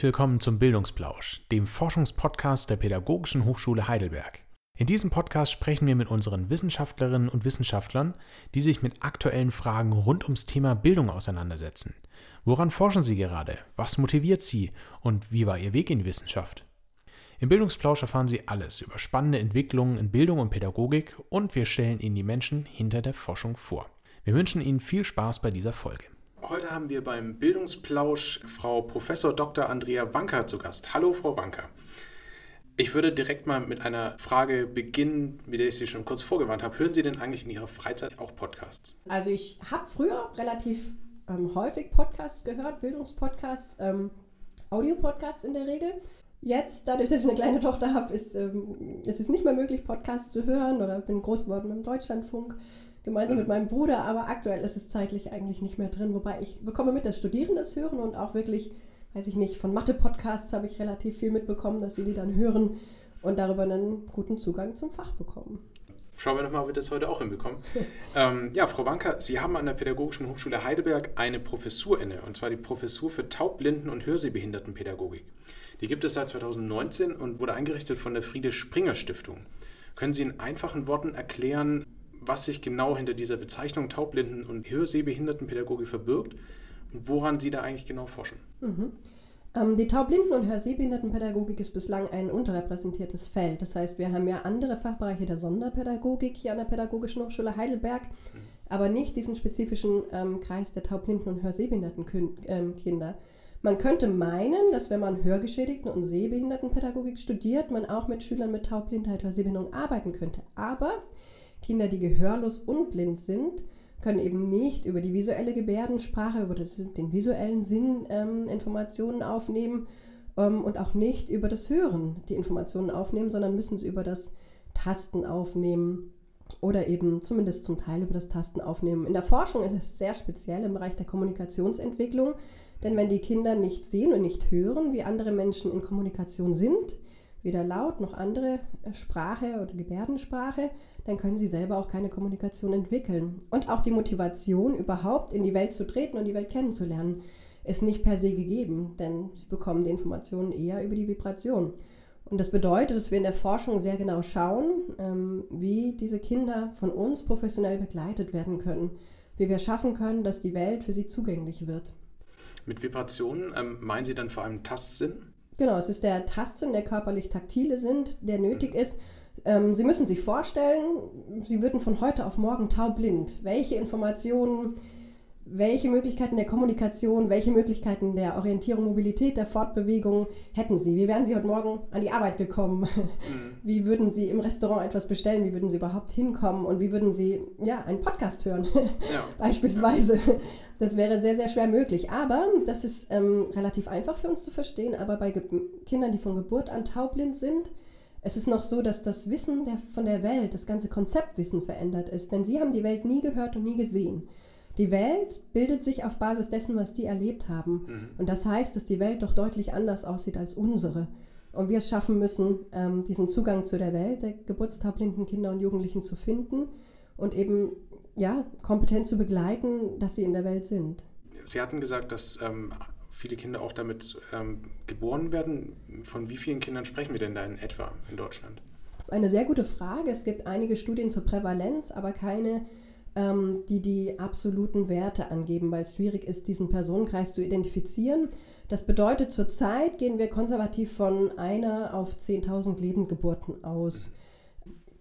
Herzlich willkommen zum Bildungsplausch, dem Forschungspodcast der Pädagogischen Hochschule Heidelberg. In diesem Podcast sprechen wir mit unseren Wissenschaftlerinnen und Wissenschaftlern, die sich mit aktuellen Fragen rund ums Thema Bildung auseinandersetzen. Woran forschen sie gerade? Was motiviert sie? Und wie war ihr Weg in die Wissenschaft? Im Bildungsplausch erfahren Sie alles über spannende Entwicklungen in Bildung und Pädagogik und wir stellen Ihnen die Menschen hinter der Forschung vor. Wir wünschen Ihnen viel Spaß bei dieser Folge. Heute haben wir beim Bildungsplausch Frau Prof. Dr. Andrea Wanker zu Gast. Hallo, Frau Wanker. Ich würde direkt mal mit einer Frage beginnen, mit der ich Sie schon kurz vorgewarnt habe. Hören Sie denn eigentlich in Ihrer Freizeit auch Podcasts? Also ich habe früher relativ ähm, häufig Podcasts gehört, Bildungspodcasts, ähm, Audiopodcasts in der Regel. Jetzt, dadurch, dass ich eine kleine Tochter habe, ist, ähm, ist es nicht mehr möglich, Podcasts zu hören oder bin groß geworden im Deutschlandfunk gemeinsam mit meinem Bruder, aber aktuell ist es zeitlich eigentlich nicht mehr drin. Wobei ich bekomme mit, dass Studierende das hören und auch wirklich, weiß ich nicht, von Mathe-Podcasts habe ich relativ viel mitbekommen, dass sie die dann hören und darüber einen guten Zugang zum Fach bekommen. Schauen wir nochmal, ob wir das heute auch hinbekommen. ähm, ja, Frau Wanker, Sie haben an der Pädagogischen Hochschule Heidelberg eine Professur inne, und zwar die Professur für Taubblinden- und Hörsehbehindertenpädagogik. Die gibt es seit 2019 und wurde eingerichtet von der Friede Springer Stiftung. Können Sie in einfachen Worten erklären, was sich genau hinter dieser Bezeichnung Taubblinden- und Hörsehbehindertenpädagogik verbirgt und woran Sie da eigentlich genau forschen. Mhm. Ähm, die Taubblinden- und Hörsehbehindertenpädagogik ist bislang ein unterrepräsentiertes Feld. Das heißt, wir haben ja andere Fachbereiche der Sonderpädagogik hier an der Pädagogischen Hochschule Heidelberg, mhm. aber nicht diesen spezifischen ähm, Kreis der Taubblinden- und Hörsehbehindertenkinder. Ähm, man könnte meinen, dass wenn man Hörgeschädigten- und Sehbehindertenpädagogik studiert, man auch mit Schülern mit Taubblindheit, Hörsehbehinderung arbeiten könnte. Aber Kinder, die gehörlos und blind sind, können eben nicht über die visuelle Gebärdensprache, über das, den visuellen Sinn ähm, Informationen aufnehmen ähm, und auch nicht über das Hören die Informationen aufnehmen, sondern müssen sie über das Tasten aufnehmen oder eben zumindest zum Teil über das Tasten aufnehmen. In der Forschung ist es sehr speziell im Bereich der Kommunikationsentwicklung, denn wenn die Kinder nicht sehen und nicht hören, wie andere Menschen in Kommunikation sind, weder Laut noch andere äh, Sprache oder Gebärdensprache, dann können sie selber auch keine Kommunikation entwickeln. Und auch die Motivation, überhaupt in die Welt zu treten und die Welt kennenzulernen, ist nicht per se gegeben, denn sie bekommen die Informationen eher über die Vibration. Und das bedeutet, dass wir in der Forschung sehr genau schauen, ähm, wie diese Kinder von uns professionell begleitet werden können, wie wir schaffen können, dass die Welt für sie zugänglich wird. Mit Vibrationen ähm, meinen Sie dann vor allem Tastsinn? Genau, es ist der Tastsinn, der körperlich-taktile sind, der nötig ist. Ähm, Sie müssen sich vorstellen, Sie würden von heute auf morgen taubblind. Welche Informationen, welche Möglichkeiten der Kommunikation, welche Möglichkeiten der Orientierung, Mobilität, der Fortbewegung hätten Sie? Wie wären Sie heute Morgen an die Arbeit gekommen? Mhm. Wie würden Sie im Restaurant etwas bestellen? Wie würden Sie überhaupt hinkommen? Und wie würden Sie ja, einen Podcast hören? Ja. Beispielsweise. Das wäre sehr, sehr schwer möglich. Aber das ist ähm, relativ einfach für uns zu verstehen. Aber bei Ge Kindern, die von Geburt an taubblind sind, es ist noch so, dass das Wissen der, von der Welt, das ganze Konzeptwissen verändert ist. Denn sie haben die Welt nie gehört und nie gesehen. Die Welt bildet sich auf Basis dessen, was die erlebt haben. Mhm. Und das heißt, dass die Welt doch deutlich anders aussieht als unsere. Und wir es schaffen müssen, ähm, diesen Zugang zu der Welt der geburtstaubblinden Kinder und Jugendlichen zu finden und eben ja, kompetent zu begleiten, dass sie in der Welt sind. Sie hatten gesagt, dass ähm, viele Kinder auch damit ähm, geboren werden. Von wie vielen Kindern sprechen wir denn da in etwa in Deutschland? Das ist eine sehr gute Frage. Es gibt einige Studien zur Prävalenz, aber keine, ähm, die die absoluten Werte angeben, weil es schwierig ist, diesen Personenkreis zu identifizieren. Das bedeutet, zurzeit gehen wir konservativ von einer auf 10.000 Lebendgeburten aus.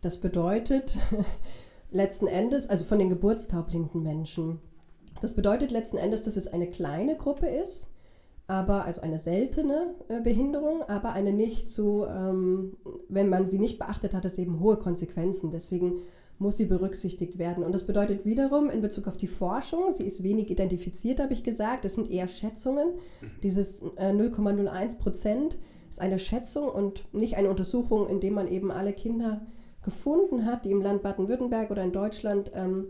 Das bedeutet, letzten Endes, also von den geburtstaubblinden Menschen. Das bedeutet letzten Endes, dass es eine kleine Gruppe ist, aber also eine seltene äh, Behinderung, aber eine nicht so, ähm, wenn man sie nicht beachtet, hat es eben hohe Konsequenzen. Deswegen muss sie berücksichtigt werden. Und das bedeutet wiederum in Bezug auf die Forschung, sie ist wenig identifiziert, habe ich gesagt, es sind eher Schätzungen. Mhm. Dieses äh, 0,01 Prozent ist eine Schätzung und nicht eine Untersuchung, in dem man eben alle Kinder gefunden hat, die im Land Baden-Württemberg oder in Deutschland ähm,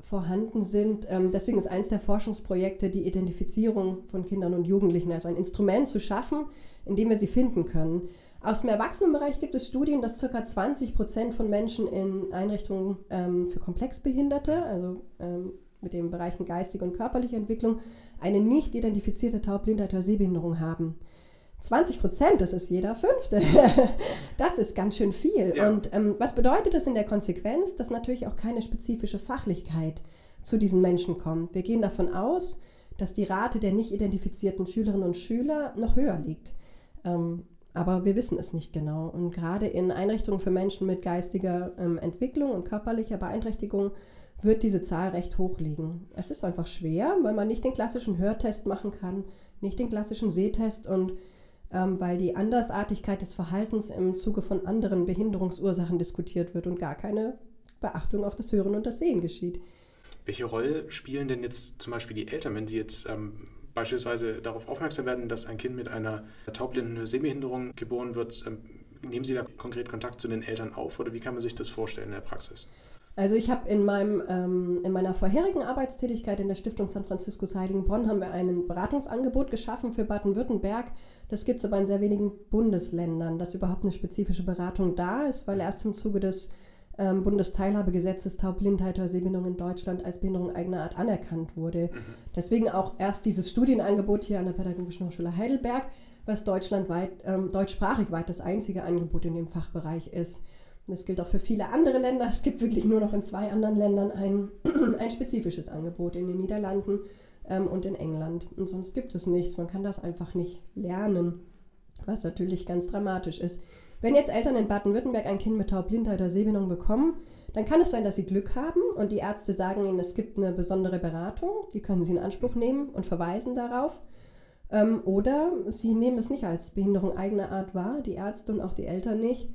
vorhanden sind. Ähm, deswegen ist eines der Forschungsprojekte die Identifizierung von Kindern und Jugendlichen, also ein Instrument zu schaffen, in dem wir sie finden können. Aus dem Erwachsenenbereich gibt es Studien, dass ca. 20 Prozent von Menschen in Einrichtungen ähm, für Komplexbehinderte, also ähm, mit den Bereichen geistige und körperliche Entwicklung, eine nicht identifizierte Taubblindheit oder Sehbehinderung haben. 20 Prozent, das ist jeder Fünfte. Das ist ganz schön viel. Ja. Und ähm, was bedeutet das in der Konsequenz? Dass natürlich auch keine spezifische Fachlichkeit zu diesen Menschen kommt. Wir gehen davon aus, dass die Rate der nicht identifizierten Schülerinnen und Schüler noch höher liegt. Ähm, aber wir wissen es nicht genau. Und gerade in Einrichtungen für Menschen mit geistiger ähm, Entwicklung und körperlicher Beeinträchtigung wird diese Zahl recht hoch liegen. Es ist einfach schwer, weil man nicht den klassischen Hörtest machen kann, nicht den klassischen Sehtest und weil die Andersartigkeit des Verhaltens im Zuge von anderen Behinderungsursachen diskutiert wird und gar keine Beachtung auf das Hören und das Sehen geschieht. Welche Rolle spielen denn jetzt zum Beispiel die Eltern, wenn sie jetzt ähm, beispielsweise darauf aufmerksam werden, dass ein Kind mit einer taubblinden Sehbehinderung geboren wird? Ähm, nehmen Sie da konkret Kontakt zu den Eltern auf oder wie kann man sich das vorstellen in der Praxis? Also ich habe in, ähm, in meiner vorherigen Arbeitstätigkeit in der Stiftung San Franciscus Heiligenbronn haben wir ein Beratungsangebot geschaffen für Baden-Württemberg. Das gibt es aber in sehr wenigen Bundesländern, dass überhaupt eine spezifische Beratung da ist, weil erst im Zuge des ähm, Bundesteilhabegesetzes Taubblindheit oder Sehbehinderung in Deutschland als Behinderung eigener Art anerkannt wurde. Mhm. Deswegen auch erst dieses Studienangebot hier an der Pädagogischen Hochschule Heidelberg, was deutschlandweit, ähm, deutschsprachig weit das einzige Angebot in dem Fachbereich ist. Das gilt auch für viele andere Länder. Es gibt wirklich nur noch in zwei anderen Ländern ein, ein spezifisches Angebot, in den Niederlanden ähm, und in England. Und sonst gibt es nichts. Man kann das einfach nicht lernen, was natürlich ganz dramatisch ist. Wenn jetzt Eltern in Baden-Württemberg ein Kind mit Taubblindheit oder Sehbehinderung bekommen, dann kann es sein, dass sie Glück haben und die Ärzte sagen ihnen, es gibt eine besondere Beratung, die können sie in Anspruch nehmen und verweisen darauf. Ähm, oder sie nehmen es nicht als Behinderung eigener Art wahr, die Ärzte und auch die Eltern nicht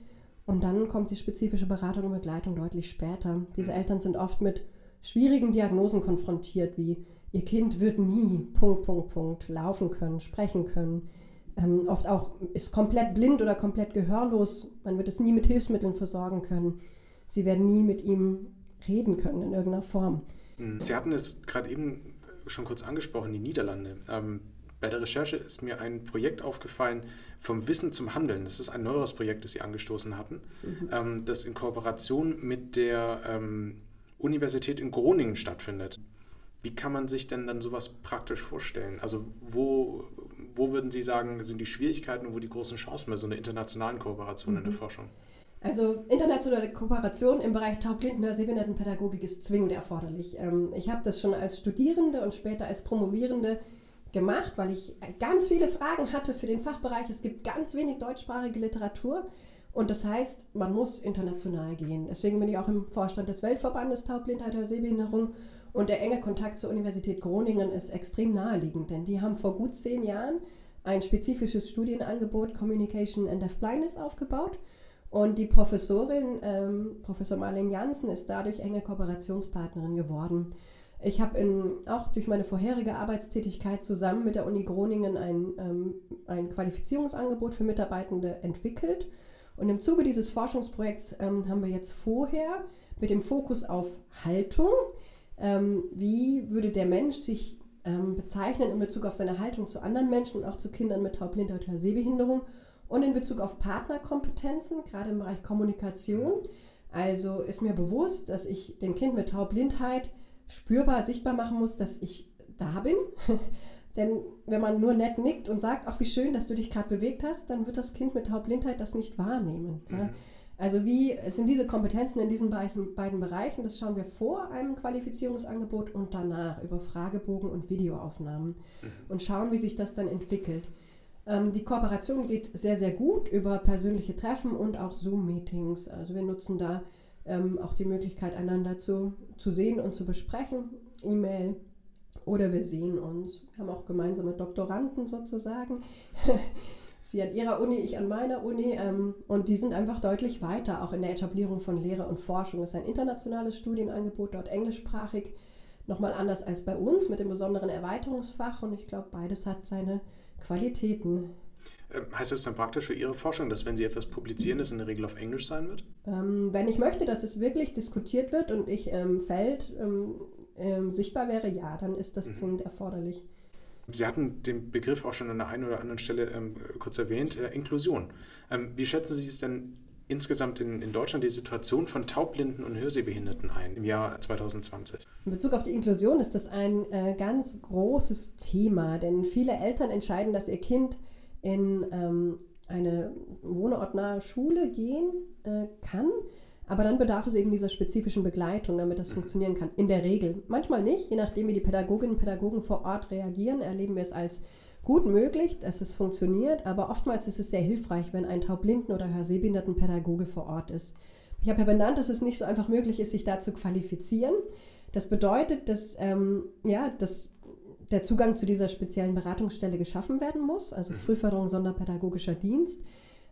und dann kommt die spezifische Beratung und Begleitung deutlich später. Diese Eltern sind oft mit schwierigen Diagnosen konfrontiert, wie ihr Kind wird nie Punkt, Punkt, Punkt laufen können, sprechen können. Ähm, oft auch ist komplett blind oder komplett gehörlos. Man wird es nie mit Hilfsmitteln versorgen können. Sie werden nie mit ihm reden können in irgendeiner Form. Hm. Sie hatten es gerade eben schon kurz angesprochen, die Niederlande. Ähm, bei der Recherche ist mir ein Projekt aufgefallen, vom Wissen zum Handeln. Das ist ein neueres Projekt, das Sie angestoßen hatten, mhm. ähm, das in Kooperation mit der ähm, Universität in Groningen stattfindet. Wie kann man sich denn dann sowas praktisch vorstellen? Also wo, wo würden Sie sagen, sind die Schwierigkeiten und wo die großen Chancen bei so einer internationalen Kooperation mhm. in der mhm. Forschung? Also internationale Kooperation im Bereich oder Sehbehindertenpädagogik ist zwingend erforderlich. Ähm, ich habe das schon als Studierende und später als Promovierende gemacht, weil ich ganz viele Fragen hatte für den Fachbereich. Es gibt ganz wenig deutschsprachige Literatur und das heißt, man muss international gehen. Deswegen bin ich auch im Vorstand des Weltverbandes Taubblindheit oder Sehbehinderung und der enge Kontakt zur Universität Groningen ist extrem naheliegend, denn die haben vor gut zehn Jahren ein spezifisches Studienangebot Communication and Deaf Blindness aufgebaut. Und die Professorin, ähm, Professor Marlene Jansen, ist dadurch enge Kooperationspartnerin geworden. Ich habe auch durch meine vorherige Arbeitstätigkeit zusammen mit der Uni Groningen ein, ähm, ein Qualifizierungsangebot für Mitarbeitende entwickelt. Und im Zuge dieses Forschungsprojekts ähm, haben wir jetzt vorher mit dem Fokus auf Haltung, ähm, wie würde der Mensch sich ähm, bezeichnen in Bezug auf seine Haltung zu anderen Menschen und auch zu Kindern mit Taubblindheit oder Sehbehinderung und in Bezug auf Partnerkompetenzen, gerade im Bereich Kommunikation. Also ist mir bewusst, dass ich dem Kind mit Taubblindheit spürbar sichtbar machen muss, dass ich da bin. Denn wenn man nur nett nickt und sagt, ach wie schön, dass du dich gerade bewegt hast, dann wird das Kind mit Taubblindheit das nicht wahrnehmen. Mhm. Ja. Also wie sind diese Kompetenzen in diesen beiden Bereichen? Das schauen wir vor einem Qualifizierungsangebot und danach über Fragebogen und Videoaufnahmen mhm. und schauen, wie sich das dann entwickelt. Ähm, die Kooperation geht sehr, sehr gut über persönliche Treffen und auch Zoom-Meetings. Also wir nutzen da ähm, auch die Möglichkeit, einander zu, zu sehen und zu besprechen, E-Mail. Oder wir sehen uns. Wir haben auch gemeinsame Doktoranden sozusagen. Sie an ihrer Uni, ich an meiner Uni. Ähm, und die sind einfach deutlich weiter, auch in der Etablierung von Lehre und Forschung. Es ist ein internationales Studienangebot, dort englischsprachig. Nochmal anders als bei uns mit dem besonderen Erweiterungsfach. Und ich glaube, beides hat seine Qualitäten. Ähm, heißt das dann praktisch für Ihre Forschung, dass wenn Sie etwas publizieren, es in der Regel auf Englisch sein wird? Ähm, wenn ich möchte, dass es wirklich diskutiert wird und ich im Feld ähm, ähm, sichtbar wäre, ja, dann ist das mhm. zwingend erforderlich. Sie hatten den Begriff auch schon an der einen oder anderen Stelle ähm, kurz erwähnt, äh, Inklusion. Ähm, wie schätzen Sie es denn insgesamt in, in Deutschland die Situation von Taubblinden und Hörsehbehinderten ein im Jahr 2020? In Bezug auf die Inklusion ist das ein äh, ganz großes Thema, denn viele Eltern entscheiden, dass ihr Kind in ähm, eine wohnortnahe Schule gehen äh, kann. Aber dann bedarf es eben dieser spezifischen Begleitung, damit das mhm. funktionieren kann. In der Regel. Manchmal nicht, je nachdem, wie die Pädagoginnen und Pädagogen vor Ort reagieren, erleben wir es als gut möglich, dass es funktioniert. Aber oftmals ist es sehr hilfreich, wenn ein taubblinden oder hörsehbehinderten Pädagoge vor Ort ist. Ich habe ja benannt, dass es nicht so einfach möglich ist, sich da zu qualifizieren. Das bedeutet, dass, ähm, ja, dass der Zugang zu dieser speziellen Beratungsstelle geschaffen werden muss, also mhm. Frühförderung sonderpädagogischer Dienst.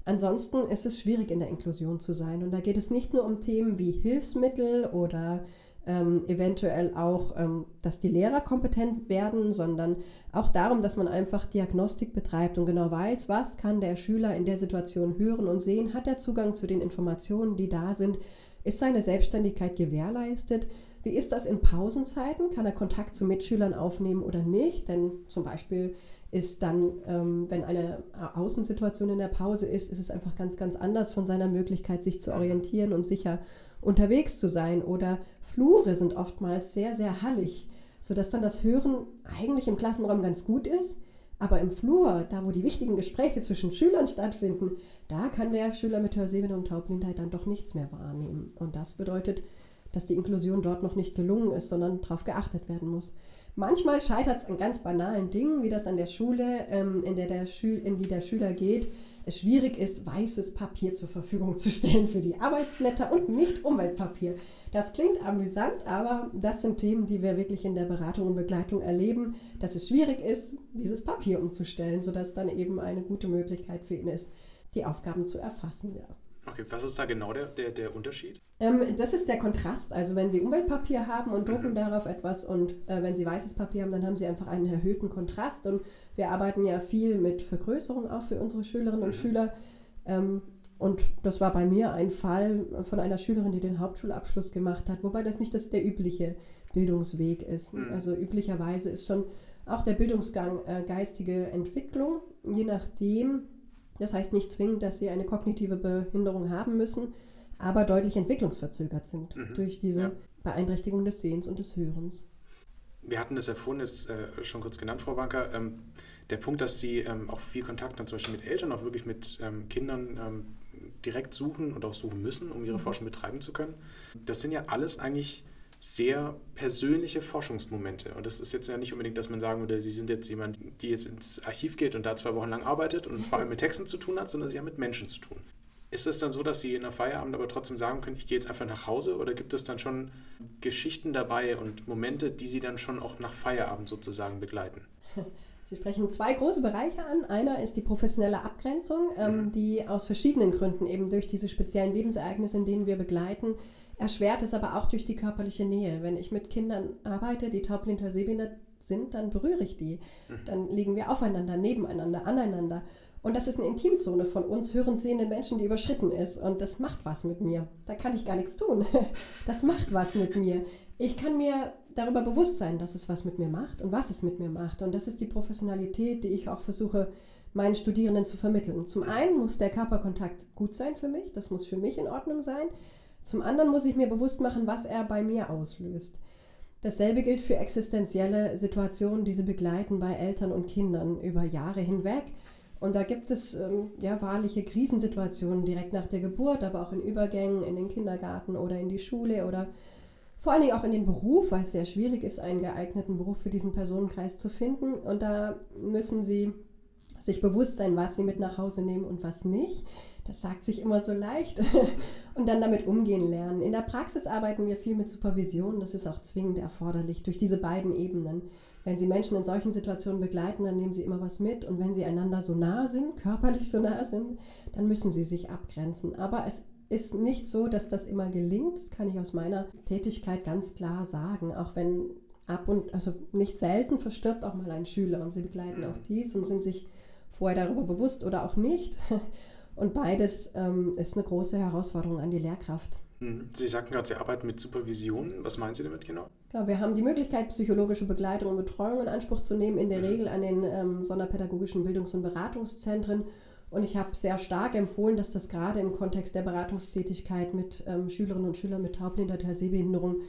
Ansonsten ist es schwierig in der Inklusion zu sein. Und da geht es nicht nur um Themen wie Hilfsmittel oder ähm, eventuell auch, ähm, dass die Lehrer kompetent werden, sondern auch darum, dass man einfach Diagnostik betreibt und genau weiß, was kann der Schüler in der Situation hören und sehen, hat er Zugang zu den Informationen, die da sind, ist seine Selbstständigkeit gewährleistet, wie ist das in Pausenzeiten? Kann er Kontakt zu Mitschülern aufnehmen oder nicht? Denn zum Beispiel ist dann, ähm, wenn eine Außensituation in der Pause ist, ist es einfach ganz, ganz anders von seiner Möglichkeit, sich zu orientieren und sicher unterwegs zu sein. Oder Flure sind oftmals sehr, sehr hallig, sodass dann das Hören eigentlich im Klassenraum ganz gut ist. Aber im Flur, da wo die wichtigen Gespräche zwischen Schülern stattfinden, da kann der Schüler mit Hörsehbehinderung und Taubblindheit dann doch nichts mehr wahrnehmen. Und das bedeutet, dass die Inklusion dort noch nicht gelungen ist, sondern darauf geachtet werden muss. Manchmal scheitert es an ganz banalen Dingen, wie das an der Schule, ähm, in, der der in die der Schüler geht, es schwierig ist, weißes Papier zur Verfügung zu stellen für die Arbeitsblätter und nicht Umweltpapier. Das klingt amüsant, aber das sind Themen, die wir wirklich in der Beratung und Begleitung erleben, dass es schwierig ist, dieses Papier umzustellen, sodass dann eben eine gute Möglichkeit für ihn ist, die Aufgaben zu erfassen. Ja. Okay, was ist da genau der, der, der Unterschied? Ähm, das ist der Kontrast. Also wenn Sie Umweltpapier haben und drucken mhm. darauf etwas und äh, wenn Sie weißes Papier haben, dann haben Sie einfach einen erhöhten Kontrast. Und wir arbeiten ja viel mit Vergrößerung auch für unsere Schülerinnen und mhm. Schüler. Ähm, und das war bei mir ein Fall von einer Schülerin, die den Hauptschulabschluss gemacht hat, wobei das nicht das, der übliche Bildungsweg ist. Mhm. Also üblicherweise ist schon auch der Bildungsgang äh, geistige Entwicklung, je nachdem, das heißt nicht zwingend, dass sie eine kognitive Behinderung haben müssen, aber deutlich entwicklungsverzögert sind mhm. durch diese ja. Beeinträchtigung des Sehens und des Hörens. Wir hatten das ja vorhin jetzt äh, schon kurz genannt, Frau Wanker. Ähm, der Punkt, dass Sie ähm, auch viel Kontakt dann zum Beispiel mit Eltern, auch wirklich mit ähm, Kindern ähm, direkt suchen und auch suchen müssen, um ihre mhm. Forschung betreiben zu können. Das sind ja alles eigentlich sehr persönliche Forschungsmomente. Und das ist jetzt ja nicht unbedingt, dass man sagen würde, Sie sind jetzt jemand, die jetzt ins Archiv geht und da zwei Wochen lang arbeitet und vor allem mit Texten zu tun hat, sondern Sie haben mit Menschen zu tun. Ist es dann so, dass Sie in der Feierabend aber trotzdem sagen können, ich gehe jetzt einfach nach Hause oder gibt es dann schon Geschichten dabei und Momente, die Sie dann schon auch nach Feierabend sozusagen begleiten? Sie sprechen zwei große Bereiche an. Einer ist die professionelle Abgrenzung, ähm, mhm. die aus verschiedenen Gründen eben durch diese speziellen Lebensereignisse, in denen wir begleiten, erschwert es aber auch durch die körperliche Nähe. Wenn ich mit Kindern arbeite, die taubblind oder sehbehindert sind, dann berühre ich die. Mhm. Dann liegen wir aufeinander, nebeneinander, aneinander. Und das ist eine Intimzone von uns hören sehenden Menschen, die überschritten ist. Und das macht was mit mir. Da kann ich gar nichts tun. Das macht was mit mir. Ich kann mir darüber bewusst sein, dass es was mit mir macht und was es mit mir macht. Und das ist die Professionalität, die ich auch versuche, meinen Studierenden zu vermitteln. Zum einen muss der Körperkontakt gut sein für mich. Das muss für mich in Ordnung sein. Zum anderen muss ich mir bewusst machen, was er bei mir auslöst. Dasselbe gilt für existenzielle Situationen, die sie begleiten bei Eltern und Kindern über Jahre hinweg. Und da gibt es ähm, ja wahrliche Krisensituationen direkt nach der Geburt, aber auch in Übergängen in den Kindergarten oder in die Schule oder vor allen Dingen auch in den Beruf, weil es sehr schwierig ist, einen geeigneten Beruf für diesen Personenkreis zu finden. Und da müssen sie sich bewusst sein, was sie mit nach Hause nehmen und was nicht. Das sagt sich immer so leicht. und dann damit umgehen lernen. In der Praxis arbeiten wir viel mit Supervision. Das ist auch zwingend erforderlich durch diese beiden Ebenen. Wenn Sie Menschen in solchen Situationen begleiten, dann nehmen Sie immer was mit. Und wenn Sie einander so nah sind, körperlich so nah sind, dann müssen Sie sich abgrenzen. Aber es ist nicht so, dass das immer gelingt. Das kann ich aus meiner Tätigkeit ganz klar sagen. Auch wenn ab und, also nicht selten verstirbt auch mal ein Schüler und Sie begleiten auch dies und sind sich vorher darüber bewusst oder auch nicht. Und beides ähm, ist eine große Herausforderung an die Lehrkraft. Mhm. Sie sagten gerade, Sie arbeiten mit Supervision. Was meinen Sie damit genau? Genau, wir haben die Möglichkeit, psychologische Begleitung und Betreuung in Anspruch zu nehmen, in der mhm. Regel an den ähm, sonderpädagogischen Bildungs- und Beratungszentren. Und ich habe sehr stark empfohlen, dass das gerade im Kontext der Beratungstätigkeit mit ähm, Schülerinnen und Schülern mit Taubblindheit oder Sehbehinderung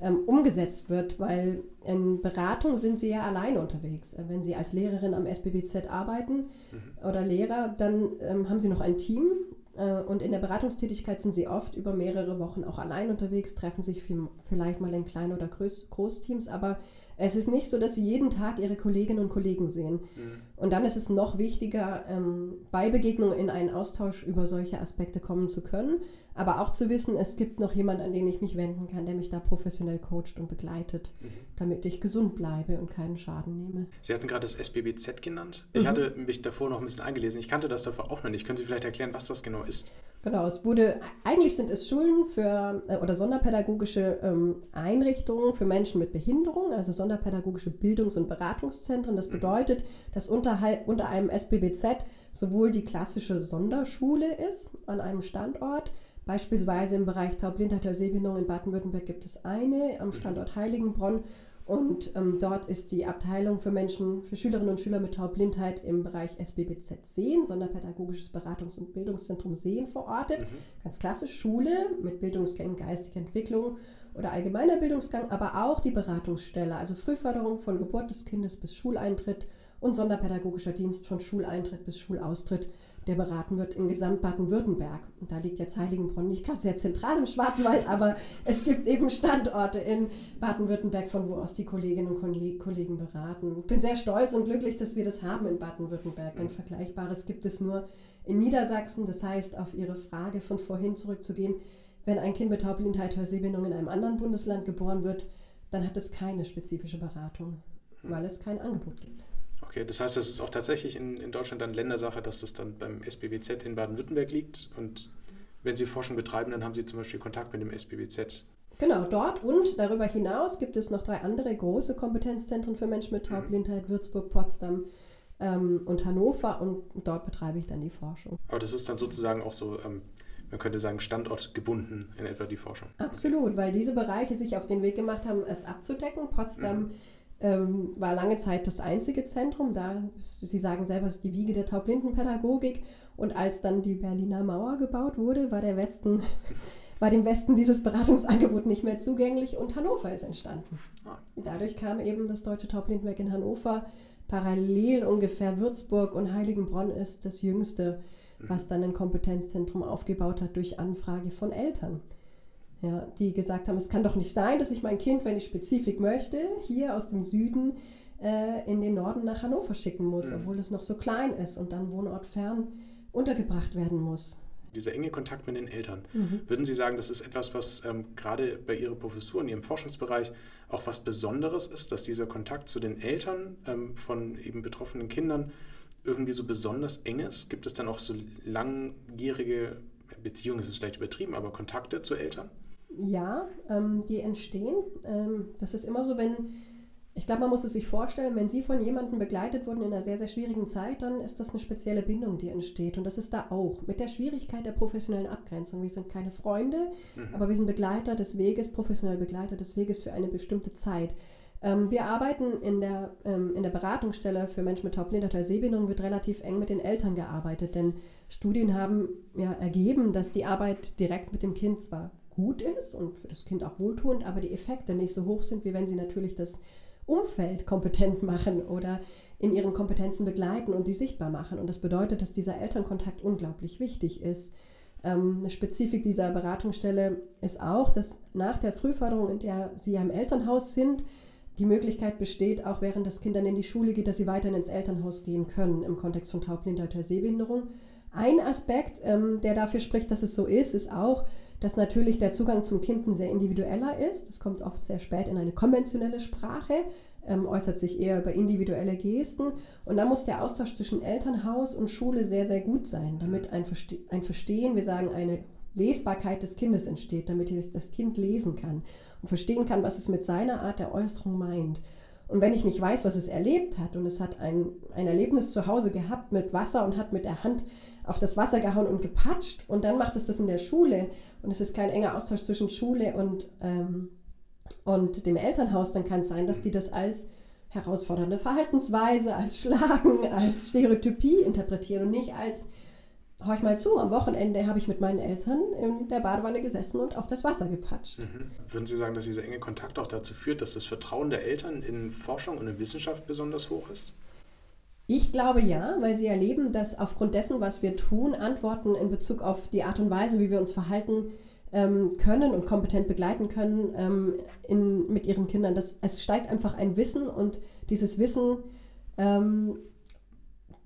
ähm, umgesetzt wird, weil in Beratung sind sie ja alleine unterwegs. Äh, wenn sie als Lehrerin am SBBZ arbeiten mhm. oder Lehrer, dann ähm, haben sie noch ein Team äh, und in der Beratungstätigkeit sind sie oft über mehrere Wochen auch allein unterwegs, treffen sich vielleicht mal in kleinen oder Groß Großteams, aber es ist nicht so, dass sie jeden Tag ihre Kolleginnen und Kollegen sehen. Mhm. Und dann ist es noch wichtiger, ähm, bei Begegnungen in einen Austausch über solche Aspekte kommen zu können, aber auch zu wissen, es gibt noch jemand, an den ich mich wenden kann, der mich da professionell coacht und begleitet, mhm. damit ich gesund bleibe und keinen Schaden nehme. Sie hatten gerade das SBBZ genannt. Ich mhm. hatte mich davor noch ein bisschen eingelesen. Ich kannte das davor auch noch nicht. Können Sie vielleicht erklären, was das genau ist? Genau, es wurde, eigentlich sind es Schulen für äh, oder sonderpädagogische ähm, Einrichtungen für Menschen mit Behinderung, also sonderpädagogische Bildungs- und Beratungszentren. Das mhm. bedeutet, dass unter, unter einem SBBZ sowohl die klassische Sonderschule ist an einem Standort, beispielsweise im Bereich Taubblindheit oder Sehbehinderung in Baden-Württemberg gibt es eine am mhm. Standort Heiligenbronn und ähm, dort ist die Abteilung für Menschen, für Schülerinnen und Schüler mit Taubblindheit im Bereich SBBZ Sehen, Sonderpädagogisches Beratungs- und Bildungszentrum Sehen verortet. Mhm. Ganz klassisch Schule mit Bildungsgängen, geistige Entwicklung oder allgemeiner Bildungsgang, aber auch die Beratungsstelle, also Frühförderung von Geburt des Kindes bis Schuleintritt und sonderpädagogischer Dienst von Schuleintritt bis Schulaustritt der beraten wird in Gesamt Baden-Württemberg. Und da liegt jetzt Heiligenbronn nicht gerade sehr zentral im Schwarzwald, aber es gibt eben Standorte in Baden-Württemberg, von wo aus die Kolleginnen und Kollegen beraten. Ich bin sehr stolz und glücklich, dass wir das haben in Baden-Württemberg. Ein Vergleichbares gibt es nur in Niedersachsen. Das heißt, auf Ihre Frage von vorhin zurückzugehen, wenn ein Kind mit Taubblindheit, Hörsehbindung in einem anderen Bundesland geboren wird, dann hat es keine spezifische Beratung, weil es kein Angebot gibt. Okay, das heißt, es ist auch tatsächlich in, in Deutschland dann Ländersache, dass das dann beim SBBZ in Baden-Württemberg liegt. Und wenn Sie Forschung betreiben, dann haben Sie zum Beispiel Kontakt mit dem SBBZ. Genau, dort und darüber hinaus gibt es noch drei andere große Kompetenzzentren für Menschen mit Taubblindheit, Würzburg, Potsdam ähm, und Hannover und dort betreibe ich dann die Forschung. Aber das ist dann sozusagen auch so, ähm, man könnte sagen, standortgebunden in etwa die Forschung. Absolut, weil diese Bereiche sich auf den Weg gemacht haben, es abzudecken. Potsdam mhm ähm, war lange Zeit das einzige Zentrum. Da, Sie sagen selber, es ist die Wiege der Taubblindenpädagogik. Und als dann die Berliner Mauer gebaut wurde, war der Westen, war dem Westen dieses Beratungsangebot nicht mehr zugänglich und Hannover ist entstanden. Ah. Dadurch kam eben das Deutsche Taubblindenwerk in Hannover. Parallel ungefähr Würzburg und Heiligenbronn ist das jüngste, was mhm. dann ein Kompetenzzentrum aufgebaut hat durch Anfrage von Eltern ja, die gesagt haben, es kann doch nicht sein, dass ich mein Kind, wenn ich spezifisch möchte, hier aus dem Süden äh, in den Norden nach Hannover schicken muss, mhm. obwohl es noch so klein ist und dann wohnortfern untergebracht werden muss. Dieser enge Kontakt mit den Eltern. Mhm. Würden Sie sagen, das ist etwas, was ähm, gerade bei Ihrer Professur in Ihrem Forschungsbereich auch was Besonderes ist, dass dieser Kontakt zu den Eltern ähm, von eben betroffenen Kindern irgendwie so besonders eng ist? Gibt es dann auch so langjährige Beziehungen, ist es vielleicht übertrieben, aber Kontakte zu Eltern? Ja, ähm, die entstehen. Ähm, das ist immer so, wenn, ich glaube, man muss es sich vorstellen, wenn Sie von jemandem begleitet wurden in einer sehr, sehr schwierigen Zeit, dann ist das eine spezielle Bindung, die entsteht. Und das ist da auch mit der Schwierigkeit der professionellen Abgrenzung. Wir sind keine Freunde, mhm. aber wir sind Begleiter des Weges, professionelle Begleiter des Weges für eine bestimmte Zeit. Ähm, wir arbeiten in der, ähm, in der Beratungsstelle für Menschen mit Taubblindheit oder Sehbehinderung, wird relativ eng mit den Eltern gearbeitet, denn Studien haben ja ergeben, dass die Arbeit direkt mit dem Kind zwar gut ist und für das Kind auch wohltuend, aber die Effekte nicht so hoch sind, wie wenn sie natürlich das Umfeld kompetent machen oder in ihren Kompetenzen begleiten und die sichtbar machen. Und das bedeutet, dass dieser Elternkontakt unglaublich wichtig ist. Ähm, eine Spezifik dieser Beratungsstelle ist auch, dass nach der Frühförderung, in der sie ja im Elternhaus sind, die Möglichkeit besteht, auch während das Kind dann in die Schule geht, dass sie weiterhin ins Elternhaus gehen können im Kontext von Taubblindheit oder Sehbehinderung. Ein Aspekt, ähm, der dafür spricht, dass es so ist, ist auch, dass natürlich der Zugang zum Kind ein sehr individueller ist. Das kommt oft sehr spät in eine konventionelle Sprache, ähm, äußert sich eher über individuelle Gesten. Und da muss der Austausch zwischen Elternhaus und Schule sehr, sehr gut sein, damit ein, Verste ein Verstehen, wir sagen eine Lesbarkeit des Kindes entsteht, damit das Kind lesen kann und verstehen kann, was es mit seiner Art der Äußerung meint. Und wenn ich nicht weiß, was es erlebt hat und es hat ein, ein Erlebnis zu Hause gehabt mit Wasser und hat mit der Hand auf das Wasser gehauen und gepatscht und dann macht es das in der Schule und es ist kein enger Austausch zwischen Schule und, ähm, und dem Elternhaus, dann kann es sein, dass die das als herausfordernde Verhaltensweise, als Schlagen, als Stereotypie interpretieren und nicht als horch mal zu, am Wochenende habe ich mit meinen Eltern in der Badewanne gesessen und auf das Wasser gepatscht. Mhm. Würden Sie sagen, dass dieser enge Kontakt auch dazu führt, dass das Vertrauen der Eltern in Forschung und in Wissenschaft besonders hoch ist? Ich glaube ja, weil sie erleben, dass aufgrund dessen, was wir tun, Antworten in Bezug auf die Art und Weise, wie wir uns verhalten ähm, können und kompetent begleiten können ähm, in, mit ihren Kindern. Das, es steigt einfach ein Wissen und dieses Wissen ähm,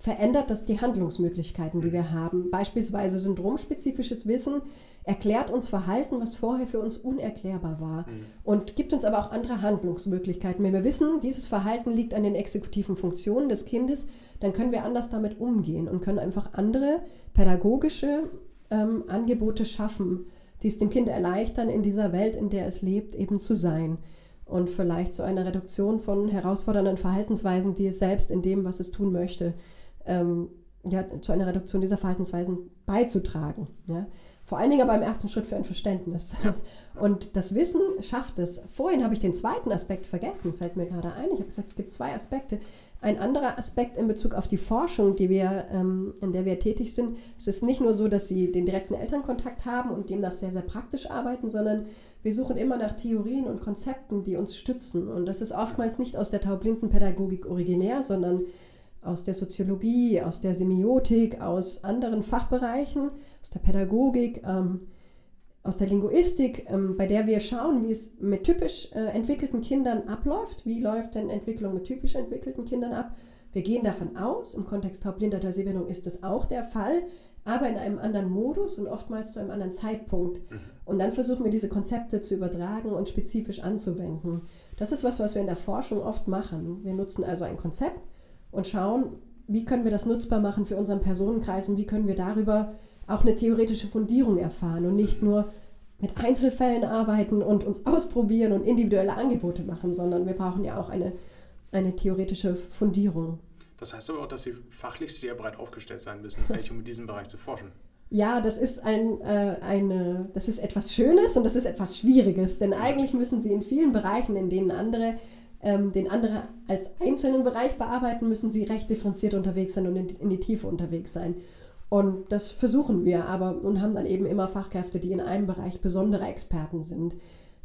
verändert das die Handlungsmöglichkeiten, die wir haben. Beispielsweise syndromspezifisches Wissen erklärt uns Verhalten, was vorher für uns unerklärbar war mhm. und gibt uns aber auch andere Handlungsmöglichkeiten. Wenn wir wissen, dieses Verhalten liegt an den exekutiven Funktionen des Kindes, dann können wir anders damit umgehen und können einfach andere pädagogische ähm, Angebote schaffen, die es dem Kind erleichtern, in dieser Welt, in der es lebt, eben zu sein und vielleicht zu einer Reduktion von herausfordernden Verhaltensweisen, die es selbst in dem, was es tun möchte, ähm, ja, zu einer Reduktion dieser Verhaltensweisen beizutragen. Ja. Vor allen Dingen aber im ersten Schritt für ein Verständnis. Und das Wissen schafft es. Vorhin habe ich den zweiten Aspekt vergessen, fällt mir gerade ein. Ich habe gesagt, es gibt zwei Aspekte. Ein anderer Aspekt in Bezug auf die Forschung, die wir, ähm, in der wir tätig sind, es ist nicht nur so, dass sie den direkten Elternkontakt haben und demnach sehr, sehr praktisch arbeiten, sondern wir suchen immer nach Theorien und Konzepten, die uns stützen. Und das ist oftmals nicht aus der Taublindenpädagogik originär, sondern aus der Soziologie, aus der Semiotik, aus anderen Fachbereichen, aus der Pädagogik, ähm, aus der Linguistik, ähm, bei der wir schauen, wie es mit typisch äh, entwickelten Kindern abläuft. Wie läuft denn Entwicklung mit typisch entwickelten Kindern ab? Wir gehen davon aus, im Kontext taubblindter Sehbehinderung ist das auch der Fall, aber in einem anderen Modus und oftmals zu einem anderen Zeitpunkt. Mhm. Und dann versuchen wir diese Konzepte zu übertragen und spezifisch anzuwenden. Das ist was, was wir in der Forschung oft machen. Wir nutzen also ein Konzept und schauen, wie können wir das nutzbar machen für unseren Personenkreis und wie können wir darüber auch eine theoretische Fundierung erfahren und nicht nur mit Einzelfällen arbeiten und uns ausprobieren und individuelle Angebote machen, sondern wir brauchen ja auch eine, eine theoretische Fundierung. Das heißt aber auch, dass Sie fachlich sehr breit aufgestellt sein müssen, um in diesem Bereich zu forschen. Ja, das ist, ein, äh, eine, das ist etwas Schönes und das ist etwas Schwieriges, denn eigentlich müssen Sie in vielen Bereichen, in denen andere ähm, den andere als einzelnen Bereich bearbeiten, müssen sie recht differenziert unterwegs sein und in, in die Tiefe unterwegs sein. Und das versuchen wir aber und haben dann eben immer Fachkräfte, die in einem Bereich besondere Experten sind.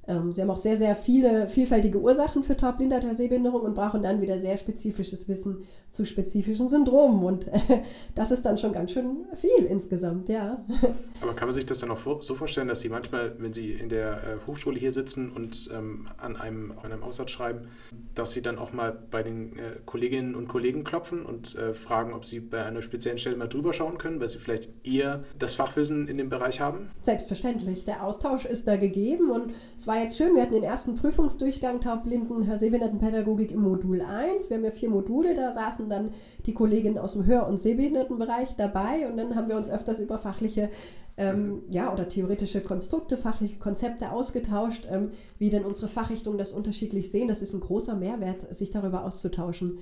Ähm, sie haben auch sehr, sehr viele vielfältige Ursachen für Taubblindheit oder Sehbehinderung und brauchen dann wieder sehr spezifisches Wissen zu spezifischen Syndromen. Und äh, das ist dann schon ganz schön viel insgesamt, ja. Aber kann man sich das dann auch so vorstellen, dass Sie manchmal, wenn Sie in der äh, Hochschule hier sitzen und ähm, an, einem, an einem Aussatz schreiben, dass Sie dann auch mal bei den äh, Kolleginnen und Kollegen klopfen und äh, fragen, ob Sie bei einer speziellen Stelle mal drüber schauen können, weil Sie vielleicht eher das Fachwissen in dem Bereich haben? Selbstverständlich. Der Austausch ist da gegeben und es war war jetzt schön, wir hatten den ersten Prüfungsdurchgang Taubblinden Hör-Sehbehindertenpädagogik im Modul 1. Wir haben ja vier Module, da saßen dann die Kolleginnen aus dem Hör- und Sehbehindertenbereich dabei und dann haben wir uns öfters über fachliche ähm, ja, oder theoretische Konstrukte, fachliche Konzepte ausgetauscht, ähm, wie denn unsere Fachrichtungen das unterschiedlich sehen. Das ist ein großer Mehrwert, sich darüber auszutauschen.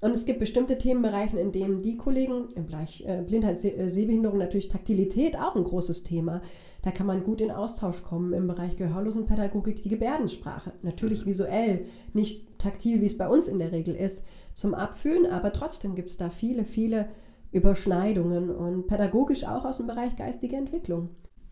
Und es gibt bestimmte Themenbereiche, in denen die Kollegen im Bereich äh, Blindheit, äh, Sehbehinderung natürlich Taktilität auch ein großes Thema. Da kann man gut in Austausch kommen im Bereich Gehörlosenpädagogik, die Gebärdensprache. Natürlich mhm. visuell, nicht taktil, wie es bei uns in der Regel ist, zum Abfühlen, aber trotzdem gibt es da viele, viele Überschneidungen und pädagogisch auch aus dem Bereich geistige Entwicklung.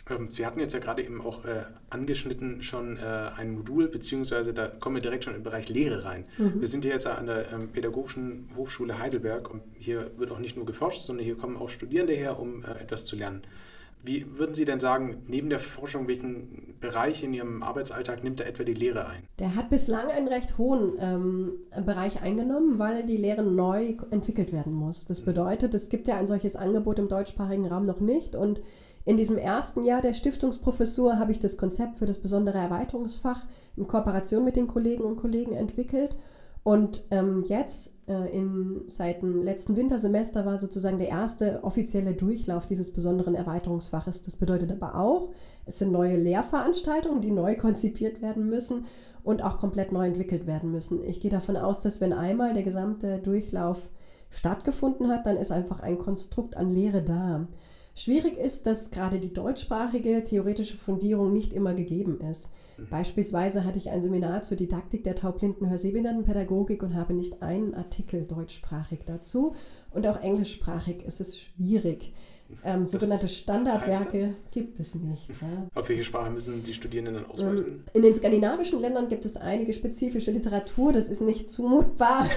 Ähm, Sie hatten jetzt ja gerade eben auch äh, angeschnitten schon äh, ein Modul, beziehungsweise da kommen wir direkt schon im Bereich Lehre rein. Mhm. Wir sind hier jetzt an der ähm, Pädagogischen Hochschule Heidelberg und hier wird auch nicht nur geforscht, sondern hier kommen auch Studierende her, um äh, etwas zu lernen. Wie würden Sie denn sagen, neben der Forschung, welchen Bereich in Ihrem Arbeitsalltag nimmt da etwa die Lehre ein? Der hat bislang einen recht hohen ähm, Bereich eingenommen, weil die Lehre neu entwickelt werden muss. Das mhm. bedeutet, es gibt ja ein solches Angebot im deutschsprachigen Raum noch nicht und in diesem ersten Jahr der Stiftungsprofessur habe ich das Konzept für das besondere Erweiterungsfach in Kooperation mit den Kollegen und Kollegen entwickelt. Und ähm, jetzt, äh, in, seit dem letzten Wintersemester, war sozusagen der erste offizielle Durchlauf dieses besonderen Erweiterungsfaches. Das bedeutet aber auch, es sind neue Lehrveranstaltungen, die neu konzipiert werden müssen und auch komplett neu entwickelt werden müssen. Ich gehe davon aus, dass wenn einmal der gesamte Durchlauf stattgefunden hat, dann ist einfach ein Konstrukt an Lehre da. Schwierig ist, dass gerade die deutschsprachige theoretische Fundierung nicht immer gegeben ist. Beispielsweise hatte ich ein Seminar zur Didaktik der taubblinden Hörsehbehindertenpädagogik und habe nicht einen Artikel deutschsprachig dazu und auch englischsprachig ist es schwierig. Ähm, sogenannte Standardwerke gibt es nicht. Ja. Auf welche Sprache müssen die Studierenden dann ausweichen? Ähm, in den skandinavischen Ländern gibt es einige spezifische Literatur, das ist nicht zumutbar.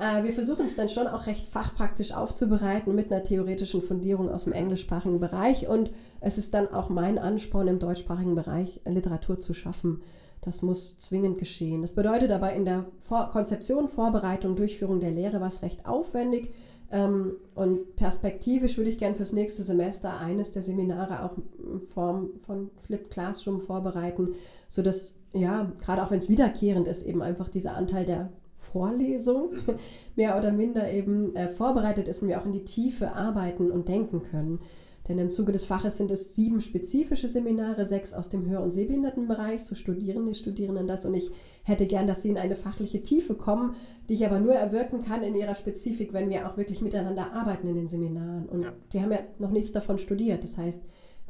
Äh, wir versuchen es dann schon auch recht fachpraktisch aufzubereiten mit einer theoretischen Fundierung aus dem englischsprachigen Bereich und es ist dann auch mein Ansporn im deutschsprachigen Bereich Literatur zu schaffen. Das muss zwingend geschehen. Das bedeutet aber in der Vor Konzeption, Vorbereitung, Durchführung der Lehre was recht aufwendig. Ähm, und perspektivisch würde ich gerne fürs nächste Semester eines der Seminare auch in Form von Flipped Classroom vorbereiten, sodass, ja, gerade auch wenn es wiederkehrend ist, eben einfach dieser Anteil der Vorlesung mhm. mehr oder minder eben äh, vorbereitet ist und wir auch in die Tiefe arbeiten und denken können. Denn im Zuge des Faches sind es sieben spezifische Seminare, sechs aus dem Hör- und Sehbehindertenbereich, so studieren die Studierenden das. Und ich hätte gern, dass sie in eine fachliche Tiefe kommen, die ich aber nur erwirken kann in ihrer Spezifik, wenn wir auch wirklich miteinander arbeiten in den Seminaren. Und ja. die haben ja noch nichts davon studiert. Das heißt,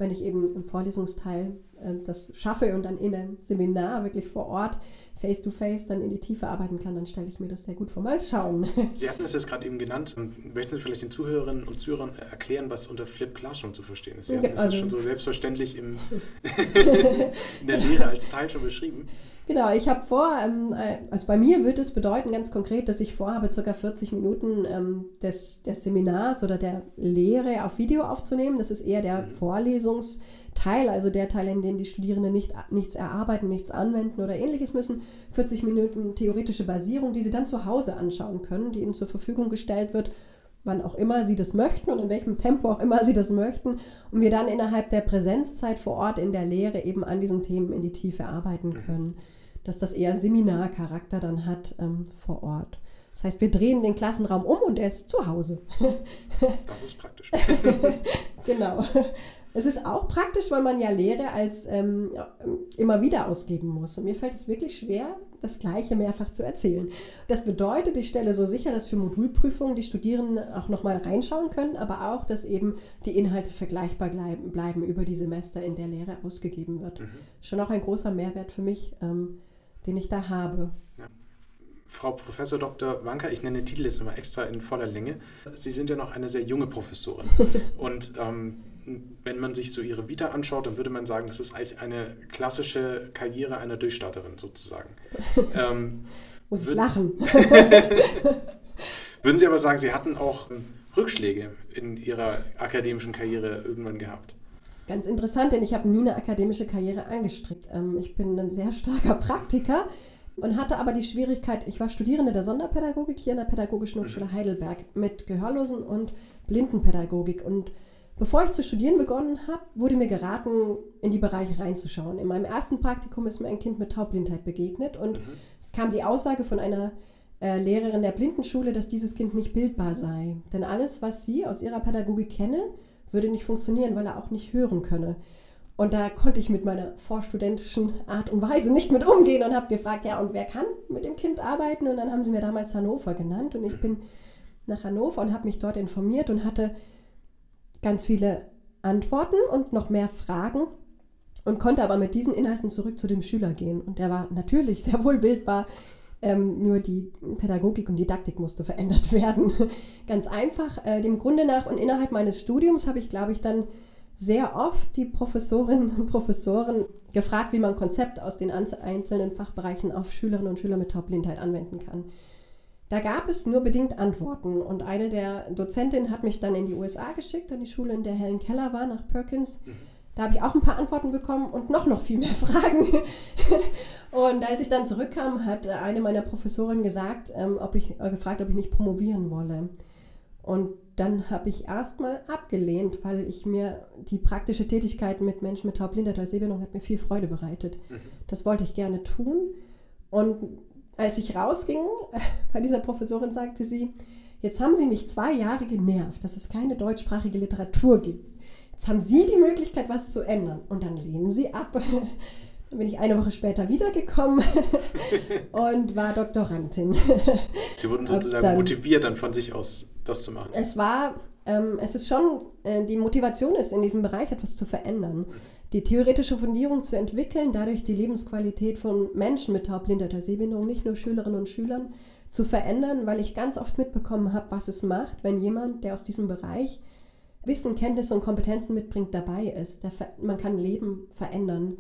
wenn ich eben im Vorlesungsteil äh, das schaffe und dann in einem Seminar wirklich vor Ort face-to-face -face dann in die Tiefe arbeiten kann, dann stelle ich mir das sehr gut vor. Mal schauen. Sie hatten es jetzt gerade eben genannt. Möchten Sie vielleicht den Zuhörerinnen und Zuhörern erklären, was unter Flip Classroom zu verstehen ist? Sie hatten also, es schon so selbstverständlich im in der Lehre als Teil schon beschrieben. Genau, ich habe vor, ähm, äh, also bei mir wird es bedeuten ganz konkret, dass ich vorhabe, ca. 40 Minuten ähm, des, des Seminars oder der Lehre auf Video aufzunehmen. Das ist eher der mhm. Vorlesungsteil, also der Teil, in dem die Studierenden nicht, nichts erarbeiten, nichts anwenden oder ähnliches müssen. 40 Minuten theoretische Basierung, die sie dann zu Hause anschauen können, die ihnen zur Verfügung gestellt wird wann auch immer sie das möchten und in welchem Tempo auch immer sie das möchten und wir dann innerhalb der Präsenzzeit vor Ort in der Lehre eben an diesen Themen in die Tiefe arbeiten mhm. können, dass das eher Seminarcharakter dann hat ähm, vor Ort. Das heißt, wir drehen den Klassenraum um und er ist zu Hause. Das ist praktisch. genau. Es ist auch praktisch, weil man ja Lehre als ähm, immer wieder ausgeben muss. Und mir fällt es wirklich schwer, das Gleiche mehrfach zu erzählen. Das bedeutet, ich stelle so sicher, dass für Modulprüfungen die Studierenden auch nochmal reinschauen können, aber auch, dass eben die Inhalte vergleichbar bleiben, über die Semester, in der Lehre ausgegeben wird. Mhm. Schon auch ein großer Mehrwert für mich, ähm, den ich da habe. Ja. Frau Professor Dr. Wanker, ich nenne den Titel jetzt nochmal extra in voller Länge. Sie sind ja noch eine sehr junge Professorin. Und ähm, wenn man sich so ihre Vita anschaut, dann würde man sagen, das ist eigentlich eine klassische Karriere einer Durchstarterin sozusagen. ähm, Muss ich lachen. würden Sie aber sagen, Sie hatten auch ähm, Rückschläge in Ihrer akademischen Karriere irgendwann gehabt? Das ist ganz interessant, denn ich habe nie eine akademische Karriere angestrebt. Ähm, ich bin ein sehr starker Praktiker und hatte aber die Schwierigkeit, ich war Studierende der Sonderpädagogik hier an der Pädagogischen Hochschule mhm. Heidelberg mit Gehörlosen und Blindenpädagogik und Bevor ich zu studieren begonnen habe, wurde mir geraten, in die Bereiche reinzuschauen. In meinem ersten Praktikum ist mir ein Kind mit Taubblindheit begegnet und mhm. es kam die Aussage von einer äh, Lehrerin der Blindenschule, dass dieses Kind nicht bildbar sei. Denn alles, was sie aus ihrer Pädagogik kenne, würde nicht funktionieren, weil er auch nicht hören könne. Und da konnte ich mit meiner vorstudentischen Art und Weise nicht mit umgehen und habe gefragt, ja, und wer kann mit dem Kind arbeiten? Und dann haben sie mir damals Hannover genannt und ich mhm. bin nach Hannover und habe mich dort informiert und hatte ganz viele Antworten und noch mehr Fragen und konnte aber mit diesen Inhalten zurück zu dem Schüler gehen. Und der war natürlich sehr wohl bildbar, ähm, nur die Pädagogik und Didaktik musste verändert werden. Ganz einfach, äh, dem Grunde nach. Und innerhalb meines Studiums habe ich, glaube ich, dann sehr oft die Professorinnen und Professoren gefragt, wie man Konzept aus den einzelnen Fachbereichen auf Schülerinnen und Schüler mit Taubblindheit anwenden kann. Da gab es nur bedingt Antworten und eine der Dozentinnen hat mich dann in die USA geschickt, an die Schule, in der Helen Keller war, nach Perkins. Mhm. Da habe ich auch ein paar Antworten bekommen und noch, noch viel mehr Fragen. und als ich dann zurückkam, hat eine meiner Professorinnen gesagt, ähm, ob ich, äh, gefragt, ob ich nicht promovieren wolle. Und dann habe ich erstmal abgelehnt, weil ich mir die praktische Tätigkeit mit Menschen mit Taubblindheit oder Sehbehinderung hat mir viel Freude bereitet. Mhm. Das wollte ich gerne tun. Und als ich rausging, bei dieser Professorin sagte sie, jetzt haben Sie mich zwei Jahre genervt, dass es keine deutschsprachige Literatur gibt. Jetzt haben Sie die Möglichkeit, was zu ändern. Und dann lehnen Sie ab. Dann bin ich eine Woche später wiedergekommen und war Doktorandin. Sie wurden sozusagen dann, motiviert, dann von sich aus das zu machen. Es war, ähm, es ist schon, äh, die Motivation ist, in diesem Bereich etwas zu verändern die theoretische Fundierung zu entwickeln, dadurch die Lebensqualität von Menschen mit Taubblindheit oder Sehbehinderung, nicht nur Schülerinnen und Schülern, zu verändern, weil ich ganz oft mitbekommen habe, was es macht, wenn jemand, der aus diesem Bereich Wissen, Kenntnisse und Kompetenzen mitbringt, dabei ist. Man kann Leben verändern,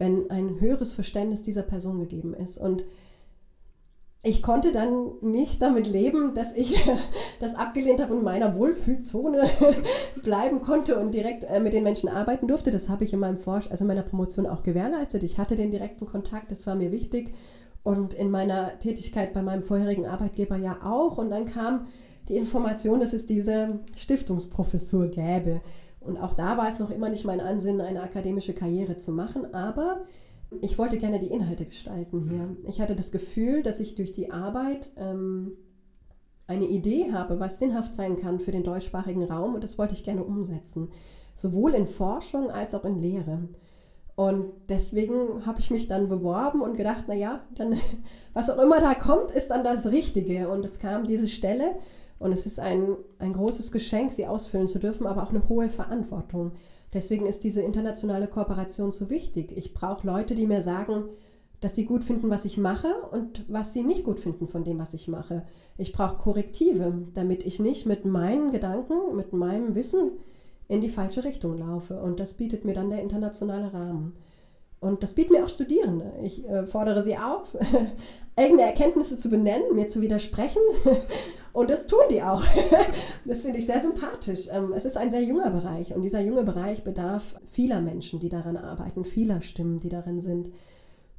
wenn ein höheres Verständnis dieser Person gegeben ist. Und ich konnte dann nicht damit leben, dass ich das abgelehnt habe und in meiner Wohlfühlzone bleiben konnte und direkt äh, mit den Menschen arbeiten durfte. Das habe ich in meinem Forsch, also in meiner Promotion auch gewährleistet. Ich hatte den direkten Kontakt, das war mir wichtig und in meiner Tätigkeit bei meinem vorherigen Arbeitgeber ja auch. Und dann kam die Information, dass es diese Stiftungsprofessur gäbe. Und auch da war es noch immer nicht mein Ansinnen, eine akademische Karriere zu machen, aber ich wollte gerne die Inhalte gestalten hier. Ich hatte das Gefühl, dass ich durch die Arbeit ähm, eine Idee habe, was sinnhaft sein kann für den deutschsprachigen Raum und das wollte ich gerne umsetzen, sowohl in Forschung als auch in Lehre. Und deswegen habe ich mich dann beworben und gedacht, naja, dann, was auch immer da kommt, ist dann das Richtige. Und es kam diese Stelle und es ist ein, ein großes Geschenk, sie ausfüllen zu dürfen, aber auch eine hohe Verantwortung. Deswegen ist diese internationale Kooperation so wichtig. Ich brauche Leute, die mir sagen, dass sie gut finden, was ich mache und was sie nicht gut finden von dem, was ich mache. Ich brauche Korrektive, damit ich nicht mit meinen Gedanken, mit meinem Wissen in die falsche Richtung laufe. Und das bietet mir dann der internationale Rahmen. Und das bieten mir auch Studierende. Ich äh, fordere sie auf, eigene Erkenntnisse zu benennen, mir zu widersprechen. Und das tun die auch. das finde ich sehr sympathisch. Ähm, es ist ein sehr junger Bereich und dieser junge Bereich bedarf vieler Menschen, die daran arbeiten, vieler Stimmen, die darin sind.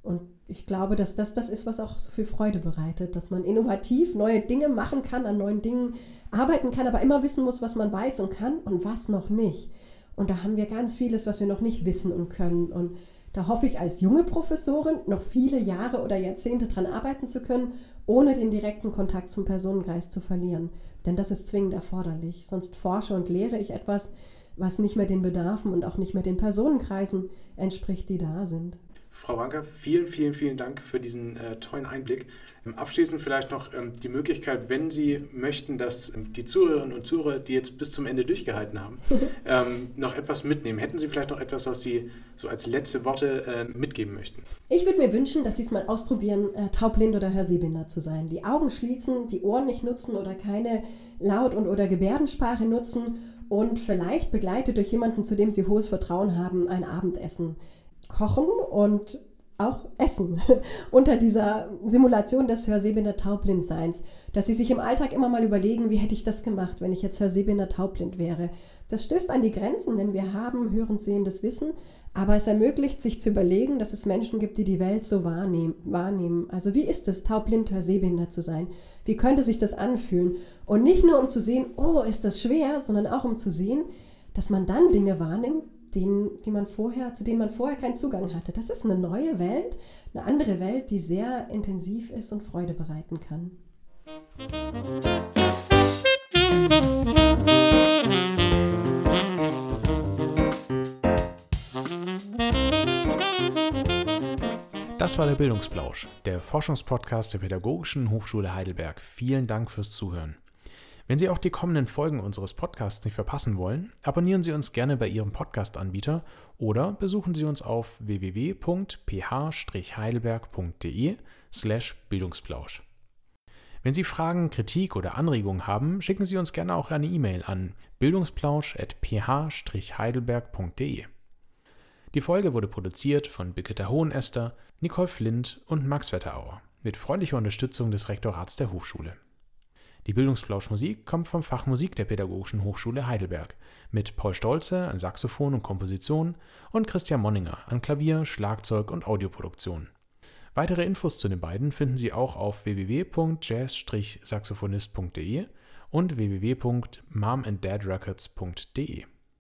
Und ich glaube, dass das das ist, was auch so viel Freude bereitet, dass man innovativ neue Dinge machen kann, an neuen Dingen arbeiten kann, aber immer wissen muss, was man weiß und kann und was noch nicht. Und da haben wir ganz vieles, was wir noch nicht wissen und können. Und da hoffe ich als junge Professorin noch viele Jahre oder Jahrzehnte dran arbeiten zu können, ohne den direkten Kontakt zum Personenkreis zu verlieren. Denn das ist zwingend erforderlich. Sonst forsche und lehre ich etwas, was nicht mehr den Bedarfen und auch nicht mehr den Personenkreisen entspricht, die da sind. Frau Wanker, vielen, vielen, vielen Dank für diesen äh, tollen Einblick. Ähm, abschließend vielleicht noch ähm, die Möglichkeit, wenn Sie möchten, dass ähm, die Zuhörerinnen und Zuhörer, die jetzt bis zum Ende durchgehalten haben, ähm, noch etwas mitnehmen. Hätten Sie vielleicht noch etwas, was Sie so als letzte Worte äh, mitgeben möchten? Ich würde mir wünschen, dass Sie es mal ausprobieren, äh, taubblind oder hörsehbehindert zu sein. Die Augen schließen, die Ohren nicht nutzen oder keine Laut- und oder Gebärdensprache nutzen und vielleicht begleitet durch jemanden, zu dem Sie hohes Vertrauen haben, ein Abendessen kochen und auch essen unter dieser Simulation des hörsehbehinder Taubblindseins, dass sie sich im Alltag immer mal überlegen, wie hätte ich das gemacht, wenn ich jetzt hörsehbehinder taubblind wäre. Das stößt an die Grenzen, denn wir haben hörensehendes Wissen, aber es ermöglicht sich zu überlegen, dass es Menschen gibt, die die Welt so wahrnehmen. wahrnehmen. Also wie ist es, taubblind, hörsehbehindert zu sein? Wie könnte sich das anfühlen? Und nicht nur um zu sehen, oh, ist das schwer, sondern auch um zu sehen, dass man dann Dinge wahrnimmt, denen, die man vorher, zu denen man vorher keinen Zugang hatte. Das ist eine neue Welt, eine andere Welt, die sehr intensiv ist und Freude bereiten kann. Das war der Bildungsplausch, der Forschungspodcast der Pädagogischen Hochschule Heidelberg. Vielen Dank fürs Zuhören. Wenn Sie auch die kommenden Folgen unseres Podcasts nicht verpassen wollen, abonnieren Sie uns gerne bei Ihrem Podcast-Anbieter oder besuchen Sie uns auf www.ph-heidelberg.de slash Bildungsplausch. Wenn Sie Fragen, Kritik oder Anregungen haben, schicken Sie uns gerne auch eine E-Mail an bildungsplausch.ph-heidelberg.de. Die Folge wurde produziert von Birgitta Hohenester, Nicole Flint und Max Wetterauer mit freundlicher Unterstützung des Rektorats der Hochschule. Die Bildungsplausch-Musik kommt vom Fach Musik der Pädagogischen Hochschule Heidelberg mit Paul Stolze an Saxophon und Komposition und Christian Monninger an Klavier, Schlagzeug und Audioproduktion. Weitere Infos zu den beiden finden Sie auch auf www.jazz-saxophonist.de und www.momandadrecords.de.